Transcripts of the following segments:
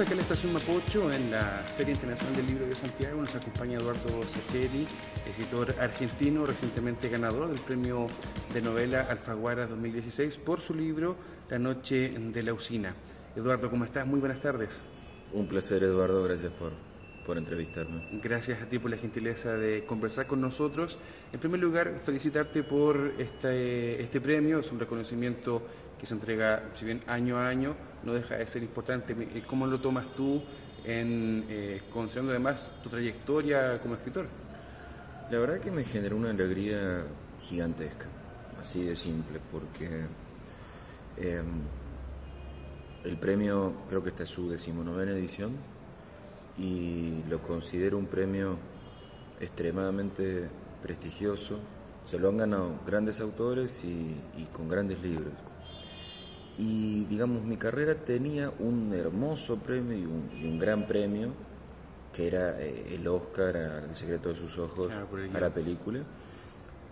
Estamos acá en la estación Mapocho, en la Feria Internacional del Libro de Santiago. Nos acompaña Eduardo Sacheri, escritor argentino, recientemente ganador del premio de novela Alfaguara 2016 por su libro La Noche de la Usina. Eduardo, ¿cómo estás? Muy buenas tardes. Un placer, Eduardo. Gracias por, por entrevistarme. Gracias a ti por la gentileza de conversar con nosotros. En primer lugar, felicitarte por este, este premio. Es un reconocimiento que se entrega, si bien año a año, no deja de ser importante. ¿Cómo lo tomas tú, en, eh, considerando además tu trayectoria como escritor? La verdad que me generó una alegría gigantesca, así de simple, porque em, el premio creo que esta es su decimonovena edición y lo considero un premio extremadamente prestigioso. Se lo han ganado grandes autores y con grandes libros y digamos mi carrera tenía un hermoso premio y un, gran premio que era eh, el Oscar El secreto de sus ojos a la película.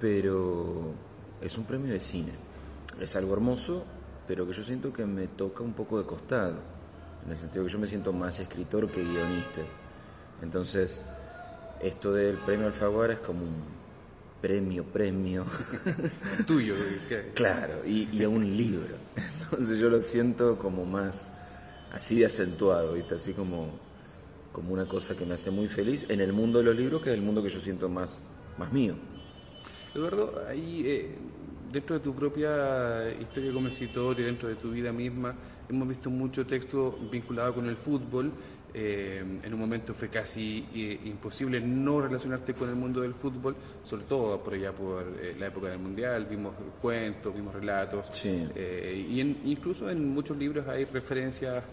Pero es un premio de cine. Es algo hermoso pero que yo siento que me toca un poco de costado en el sentido que yo me siento más escritor que guionista. Entonces esto del premio Alfaguara es como un premio, premio. Tuyo. Claro, y, y, a un libro. Entonces yo lo siento como más así de acentuado, ¿viste? Así como, como una cosa que me hace muy feliz en el mundo de los libros, que es el mundo que yo siento más, más mío. Eduardo, ahí eh, dentro de tu propia historia como escritor y dentro de tu vida misma, hemos visto mucho texto vinculado con el fútbol eh, en un momento fue casi eh, imposible no relacionarte con el mundo del fútbol, sobre todo por allá por eh, la época del Mundial, vimos cuentos, vimos relatos, y incluso en muchos libros hay referencias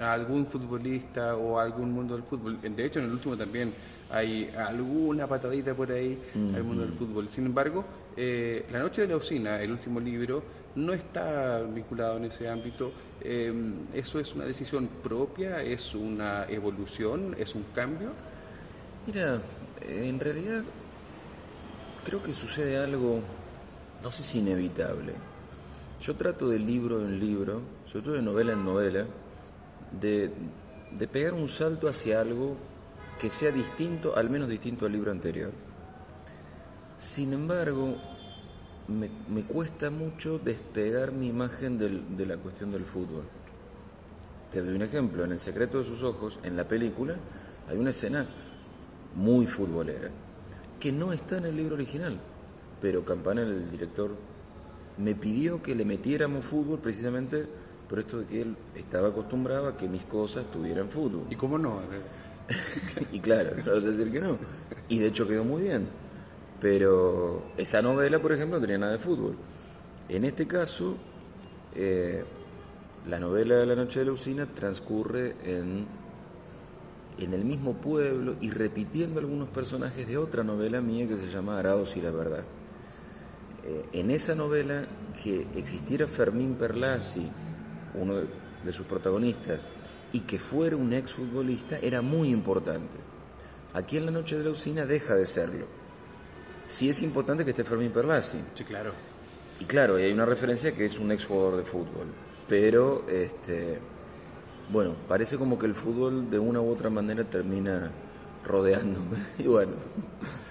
a algún futbolista o a algún mundo del fútbol. De hecho, en el último también hay alguna patadita por ahí al mundo del fútbol. Sin embargo, La Noche de la Usina, el último libro, no está vinculado en ese ámbito. Em, ¿Eso es una decisión propia? ¿Es una evolución? ¿Es un cambio? Mira, en realidad creo que sucede algo, no sé si inevitable. Yo trato de libro en libro, sobre todo de novela en novela, de, de pegar un salto hacia algo que sea distinto, al menos distinto al libro anterior. Sin embargo, me, cuesta mucho despegar mi imagen de la cuestión del fútbol. Te doy un ejemplo, en El secreto de sus ojos, en la película, hay una escena muy futbolera, que no está en el libro original, pero Campana, el director, me pidió que le metiéramos fútbol precisamente por esto de que él estaba acostumbrado a que mis cosas tuvieran fútbol. ¿Y cómo no? y claro, no vas a decir que no. Y de hecho quedó muy bien. Pero esa novela, por ejemplo, no tenía nada de fútbol. En este caso, eh, la novela de la noche de la usina transcurre en, en el mismo pueblo y repitiendo algunos personajes de otra novela mía que se llama Araos y la verdad. Eh, en esa novela, que existiera Fermín Perlasi, uno de, de sus protagonistas, y que fuera un exfutbolista era muy importante. Aquí en la noche de la usina deja de serlo sí es importante que esté Fermín Perlasi. Sí, claro. Y claro, hay una referencia que es un ex jugador de fútbol. Pero, este, bueno, parece como que el fútbol de una u otra manera termina rodeándome. Y bueno,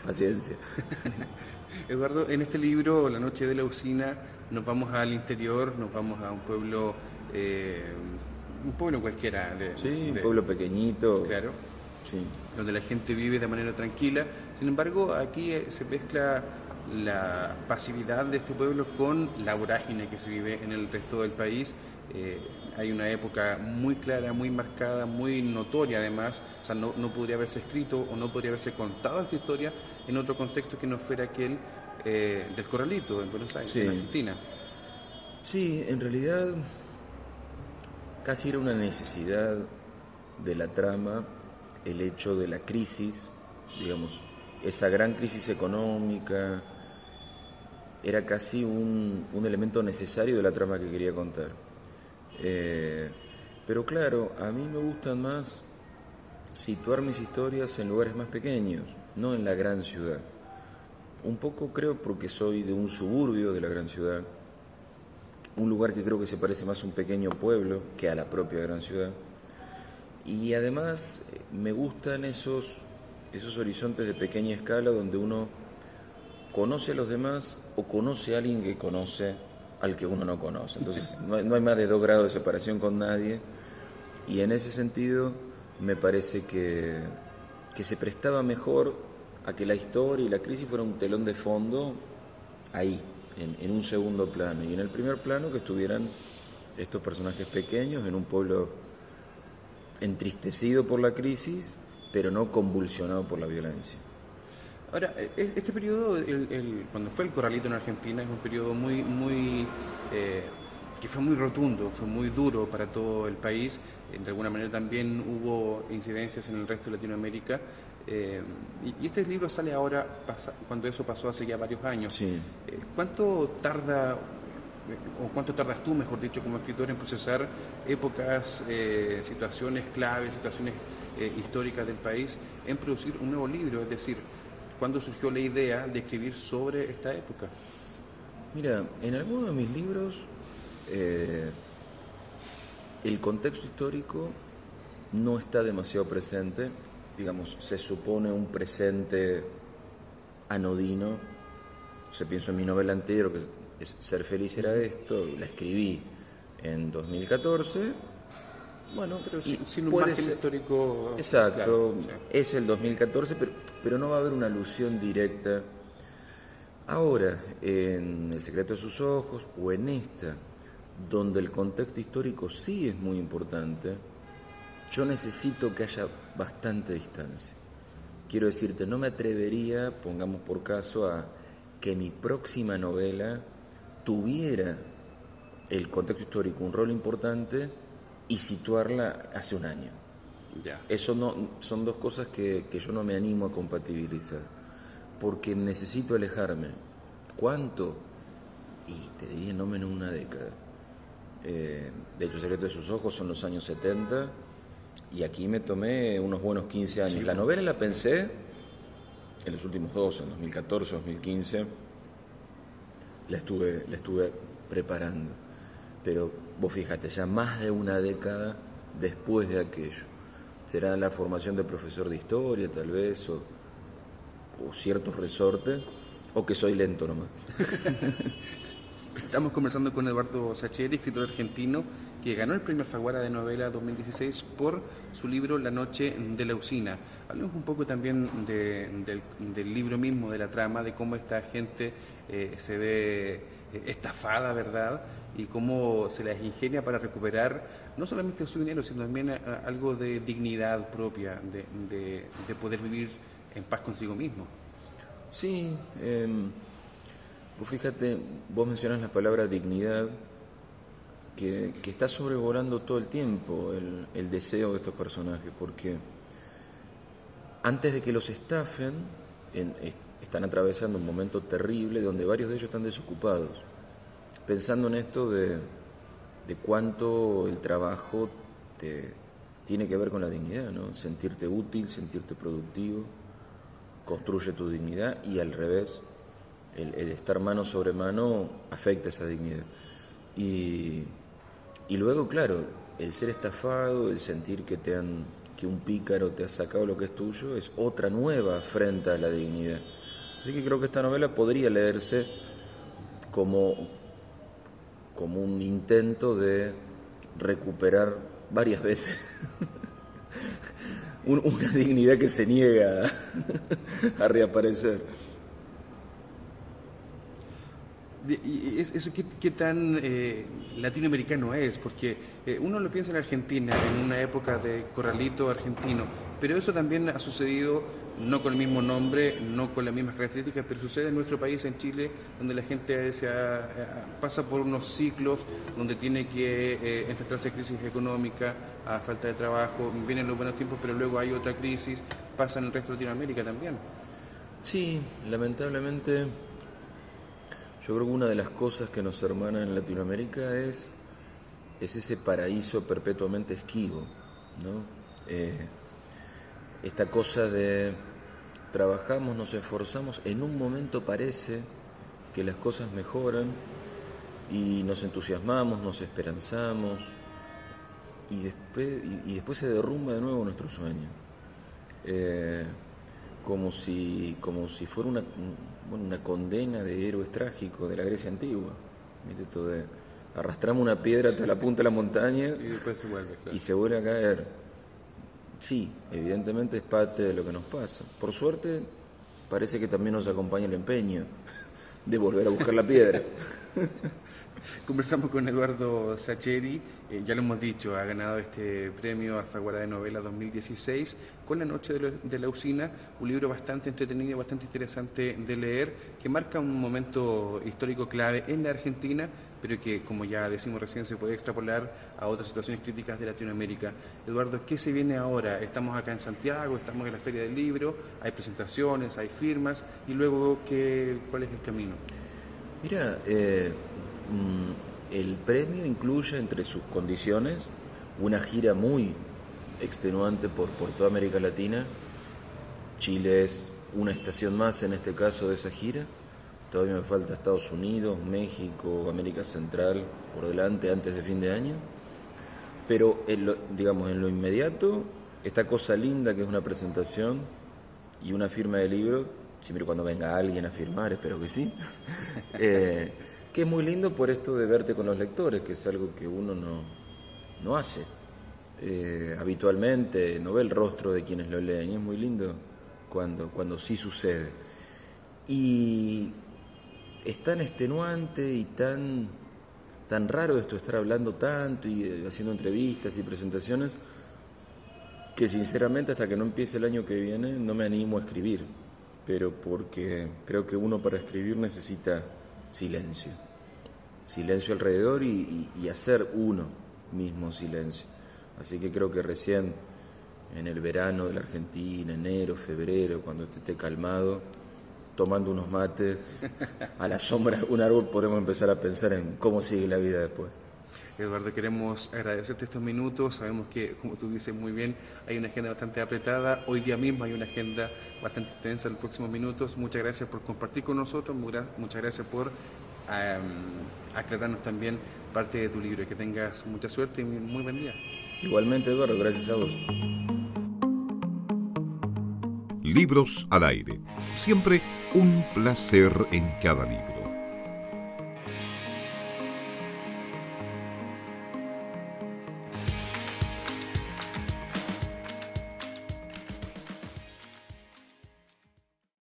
paciencia. Eduardo, en este libro, La Noche de la Usina, nos vamos al interior, nos vamos a un pueblo, eh, un pueblo cualquiera. sí, un pueblo pequeñito. Claro donde la gente vive de manera tranquila. Sin embargo, aquí eh, se mezcla la pasividad de este pueblo con la vorágine que se vive en el resto del país. Eh, hay una época muy clara, muy marcada, muy notoria además, o sea, no, no, podría haberse escrito o no podría haberse contado esta historia en otro contexto que no fuera aquel eh, del Corralito, en Buenos Aires, en Argentina. Sí, en realidad casi era una necesidad de la trama el hecho de la crisis, digamos, esa gran crisis económica, era casi un, elemento necesario de la trama que quería contar. Eh, pero claro, a mí me gustan más situar mis historias en lugares más pequeños, no en la gran ciudad. Un poco creo porque soy de un suburbio de la gran ciudad, un lugar que creo que se parece más a un pequeño pueblo que a la propia gran ciudad. Y además me gustan esos, esos horizontes de pequeña escala donde uno conoce a los demás o conoce a alguien que conoce al que uno no conoce. Entonces no hay, no hay más de dos grados de separación con nadie. Y en ese sentido me parece que, que se prestaba mejor a que la historia y la crisis fuera un telón de fondo ahí, en, un segundo plano. Y en el primer plano que estuvieran estos personajes pequeños en un pueblo entristecido por la crisis, pero no convulsionado por la violencia. Ahora, e, e, este periodo, el, cuando fue el corralito en Argentina, es un periodo muy, muy, eh, que fue muy rotundo, fue muy duro para todo el país. De alguna manera también hubo incidencias en el resto de Latinoamérica. Eh, y, este libro sale ahora, cuando eso pasó hace ya varios años. Sí. Eh, ¿Cuánto tarda o cuánto tardas tú, mejor dicho, como escritor en procesar épocas, eh, situaciones claves, situaciones eh, históricas del país, en producir un nuevo libro? Es decir, ¿cuándo surgió la idea de escribir sobre esta época? Mira, en algunos de mis libros eh, el contexto histórico no está demasiado presente, digamos, se supone un presente anodino, se pienso en mi novela anterior, que ser feliz era esto, la escribí en 2014. Bueno, pero sin, un margen histórico. Exacto, es el 2014, pero, pero no va a haber una alusión directa. Ahora, en El secreto de sus ojos o en esta, donde el contexto histórico sí es muy importante, yo necesito que haya bastante distancia. Quiero decirte, no me atrevería, pongamos por caso, a que mi próxima novela tuviera el contexto histórico un rol importante y situarla hace un año. Eso no, son dos cosas que, yo no me animo a compatibilizar, porque necesito alejarme. ¿Cuánto? Y te diría no menos una década. Eh, de hecho, el secreto de sus ojos son los años 70 y aquí me tomé unos buenos 15 años. La novela la pensé en los últimos dos, en 2014, 2015 la estuve, la estuve preparando. Pero vos fíjate, ya más de una década después de aquello. Será la formación de profesor de historia, tal vez, o, o ciertos resortes, o que soy lento nomás. Estamos conversando con Eduardo Sacheri, escritor argentino, que ganó el premio Faguara de novela 2016 por su libro La noche de la usina. Hablemos un poco también del, libro mismo, de la trama, de cómo esta gente eh, se ve eh, estafada, ¿verdad? Y cómo se las ingenia para recuperar no solamente su dinero, sino también eh, algo de dignidad propia, de, poder vivir en paz consigo mismo. Sí. Em, Vos fíjate, vos mencionás la palabra dignidad, que, está sobrevolando todo el tiempo el, deseo de estos personajes, porque antes de que los estafen, están atravesando un momento terrible donde varios de ellos están desocupados, pensando en esto de, de cuánto el trabajo te, tiene que ver con la dignidad, ¿no? sentirte útil, sentirte productivo, construye tu dignidad y al revés, el, estar mano sobre mano afecta esa dignidad. Y, luego, claro, el ser estafado, el sentir que te han que un pícaro te ha sacado lo que es tuyo, es otra nueva afrenta a la dignidad. Así que creo que esta novela podría leerse como, como un intento de recuperar varias veces una dignidad que se niega a reaparecer. Y ¿Eso qué, tan eh, latinoamericano es? Porque eh, uno lo piensa en Argentina, en una época de corralito argentino, pero eso también ha sucedido, no con el mismo nombre, no con las mismas características, pero sucede en nuestro país, en Chile, donde la gente pasa por unos ciclos donde tiene que eh, enfrentarse a crisis económica, a falta de trabajo, vienen los buenos tiempos, pero luego hay otra crisis, pasa en el resto de Latinoamérica también. Sí, lamentablemente Yo creo que una de las cosas que nos hermana en Latinoamérica es, es ese paraíso perpetuamente esquivo, ¿no? Eh, esta cosa de trabajamos, nos esforzamos, en un momento parece que las cosas mejoran y nos entusiasmamos, nos esperanzamos y después, y, después se derrumba de nuevo nuestro sueño. Eh, como si, como si fuera una, una condena de héroes trágicos de la Grecia antigua. Esto de arrastramos una piedra hasta la punta de la montaña y después se vuelve, y se vuelve a caer. Sí, evidentemente es parte de lo que nos pasa. Por suerte, parece que también nos acompaña el empeño de volver a buscar la piedra. Conversamos con Eduardo Sacheri, eh, ya lo hemos dicho, ha ganado este premio Alfaguara de Novela 2016 con La Noche de, la Usina, un libro bastante entretenido, bastante interesante de leer, que marca un momento histórico clave en la Argentina, pero que, como ya decimos recién, se puede extrapolar a otras situaciones críticas de Latinoamérica. Eduardo, ¿qué se viene ahora? Estamos acá en Santiago, estamos en la Feria del Libro, hay presentaciones, hay firmas, y luego, ¿qué, ¿cuál es el camino? Mira, eh, el premio incluye entre sus condiciones una gira muy extenuante por, por toda América Latina. Chile es una estación más en este caso de esa gira. Todavía me falta Estados Unidos, México, América Central por delante antes de fin de año. Pero en lo, digamos, en lo inmediato, esta cosa linda que es una presentación y una firma de libro siempre cuando venga alguien a firmar, espero que sí, eh, que es muy lindo por esto de verte con los lectores, que es algo que uno no, no hace eh, habitualmente, no ve el rostro de quienes lo leen, y es muy lindo cuando, cuando sí sucede. Y es tan extenuante y tan, tan raro esto, estar hablando tanto y eh, haciendo entrevistas y presentaciones, que sinceramente hasta que no empiece el año que viene no me animo a escribir pero porque creo que uno para escribir necesita silencio, silencio alrededor y, hacer uno mismo silencio. Así que creo que recién en el verano de la Argentina, enero, febrero, cuando esté calmado, tomando unos mates a la sombra de un árbol, podemos empezar a pensar en cómo sigue la vida después. Eduardo, queremos agradecerte estos minutos. Sabemos que, como tú dices muy bien, hay una agenda bastante apretada. Hoy día mismo hay una agenda bastante intensa en los próximos minutos. Muchas gracias por compartir con nosotros. Muchas gracias por aclararnos también parte de tu libro. Que tengas mucha suerte y muy buen día. Igualmente, Eduardo, gracias a vos. Libros al aire. Siempre un placer en cada libro.